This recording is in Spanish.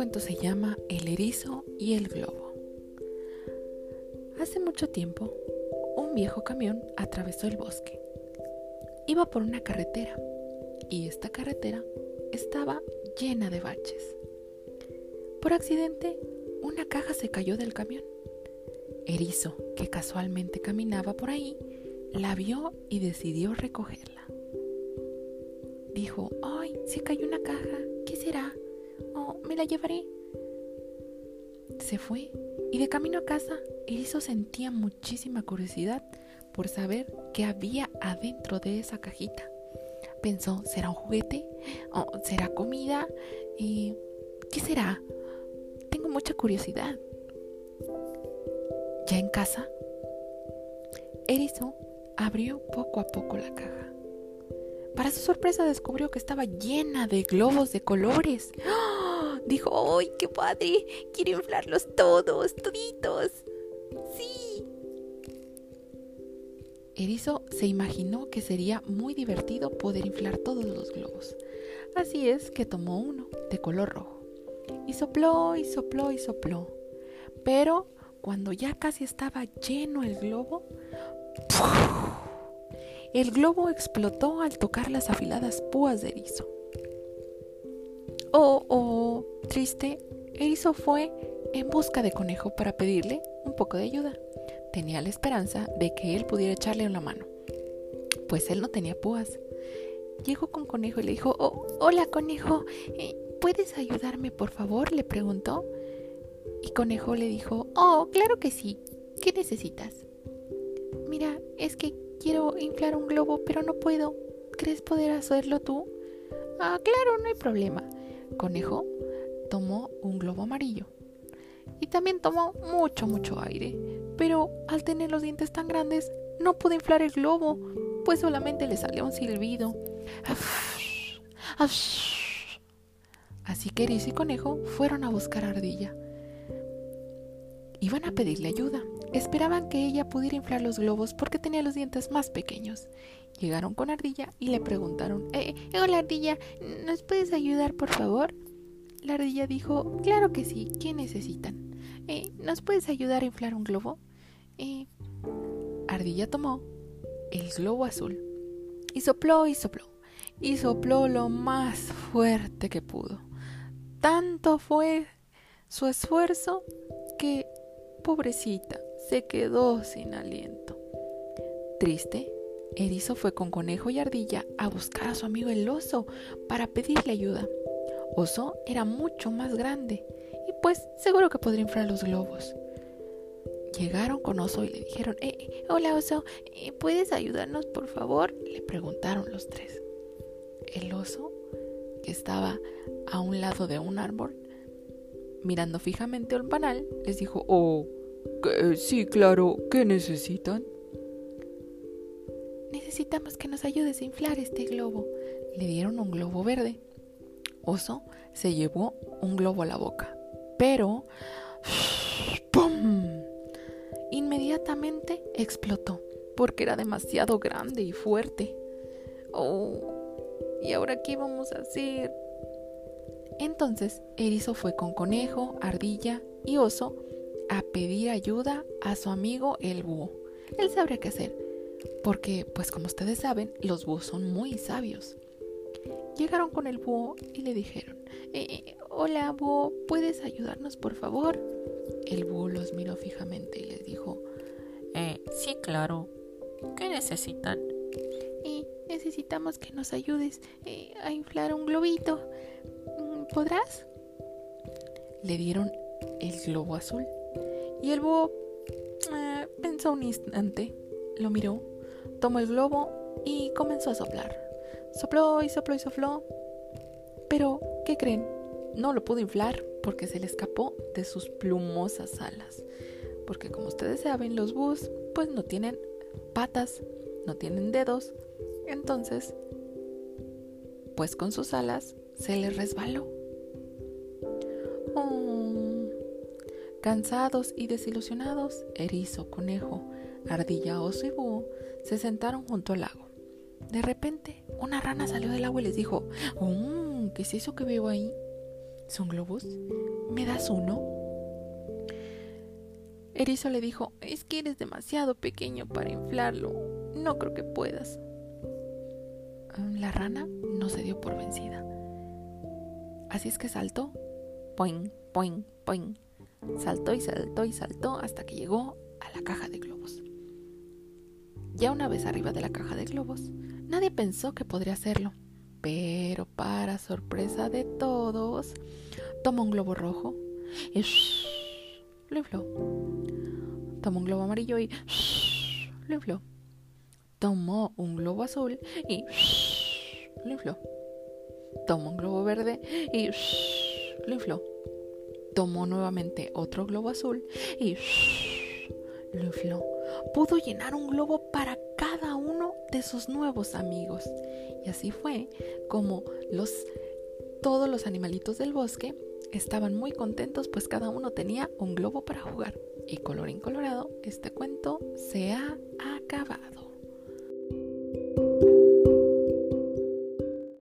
cuento se llama El erizo y el globo. Hace mucho tiempo, un viejo camión atravesó el bosque. Iba por una carretera y esta carretera estaba llena de baches. Por accidente, una caja se cayó del camión. Erizo, que casualmente caminaba por ahí, la vio y decidió recogerla. Dijo, ¡ay! Se cayó una caja. ¿Qué será? Me la llevaré. Se fue y de camino a casa, Erizo sentía muchísima curiosidad por saber qué había adentro de esa cajita. Pensó, ¿será un juguete? ¿O será comida? Eh, ¿Qué será? Tengo mucha curiosidad. Ya en casa, Erizo abrió poco a poco la caja. Para su sorpresa descubrió que estaba llena de globos de colores. ¡Oh! Dijo, ¡ay, qué padre! Quiero inflarlos todos, toditos. Sí. Erizo se imaginó que sería muy divertido poder inflar todos los globos. Así es que tomó uno de color rojo y sopló y sopló y sopló. Pero cuando ya casi estaba lleno el globo, el globo explotó al tocar las afiladas púas de erizo. Oh, oh, triste, Erizo fue en busca de Conejo para pedirle un poco de ayuda. Tenía la esperanza de que él pudiera echarle una mano, pues él no tenía púas. Llegó con Conejo y le dijo, oh, hola Conejo, eh, ¿puedes ayudarme por favor? le preguntó. Y Conejo le dijo, oh, claro que sí, ¿qué necesitas? Mira, es que quiero inflar un globo, pero no puedo. ¿Crees poder hacerlo tú? Ah, claro, no hay problema. Conejo tomó un globo amarillo y también tomó mucho, mucho aire. Pero al tener los dientes tan grandes, no pudo inflar el globo, pues solamente le salió un silbido. Así que Erizo y Conejo fueron a buscar a Ardilla. Iban a pedirle ayuda. Esperaban que ella pudiera inflar los globos porque tenía los dientes más pequeños. Llegaron con Ardilla y le preguntaron, eh, hola Ardilla, ¿nos puedes ayudar por favor? La ardilla dijo, claro que sí, ¿qué necesitan? Eh, ¿Nos puedes ayudar a inflar un globo? Eh, ardilla tomó el globo azul y sopló y sopló y sopló lo más fuerte que pudo. Tanto fue su esfuerzo que, pobrecita, se quedó sin aliento. Triste, Erizo fue con conejo y ardilla a buscar a su amigo el oso para pedirle ayuda. Oso era mucho más grande y pues seguro que podría inflar los globos. Llegaron con Oso y le dijeron, eh, eh hola Oso, eh, ¿puedes ayudarnos por favor? Le preguntaron los tres. El oso, que estaba a un lado de un árbol, mirando fijamente al panal, les dijo, oh, sí, claro, ¿qué necesitan? Necesitamos que nos ayudes a inflar este globo. Le dieron un globo verde. Oso se llevó un globo a la boca, pero ¡pum! Inmediatamente explotó porque era demasiado grande y fuerte. Oh, ¿y ahora qué vamos a hacer? Entonces Erizo fue con conejo, ardilla y oso a pedir ayuda a su amigo el búho. Él sabría qué hacer, porque, pues como ustedes saben, los búhos son muy sabios. Llegaron con el búho y le dijeron, eh, hola búho, ¿puedes ayudarnos por favor? El búho los miró fijamente y les dijo, eh, sí, claro. ¿Qué necesitan? Eh, necesitamos que nos ayudes eh, a inflar un globito. Mm, ¿Podrás? Le dieron el globo azul y el búho eh, pensó un instante, lo miró, tomó el globo y comenzó a soplar. Sopló y sopló y sopló. Pero, ¿qué creen? No lo pudo inflar porque se le escapó de sus plumosas alas. Porque como ustedes saben, los búhos pues no tienen patas, no tienen dedos. Entonces, pues con sus alas se le resbaló. Oh. Cansados y desilusionados, erizo, conejo, ardilla, oso y búho se sentaron junto al lago. De repente, una rana salió del agua y les dijo, oh, ¿qué es eso que veo ahí? ¿Son globos? ¿Me das uno? Erizo le dijo, es que eres demasiado pequeño para inflarlo. No creo que puedas. La rana no se dio por vencida. Así es que saltó. Poing, poing, poing. Saltó y saltó y saltó hasta que llegó a la caja de globos. Ya una vez arriba de la caja de globos, nadie pensó que podría hacerlo. Pero para sorpresa de todos, tomó un globo rojo y lo infló. Tomó un globo amarillo y lo infló. Tomó un globo azul y lo infló. Tomó un globo verde y lo infló. Tomó nuevamente otro globo azul y lo infló. Pudo llenar un globo para cada uno de sus nuevos amigos. Y así fue como los todos los animalitos del bosque estaban muy contentos pues cada uno tenía un globo para jugar. Y color colorado, este cuento se ha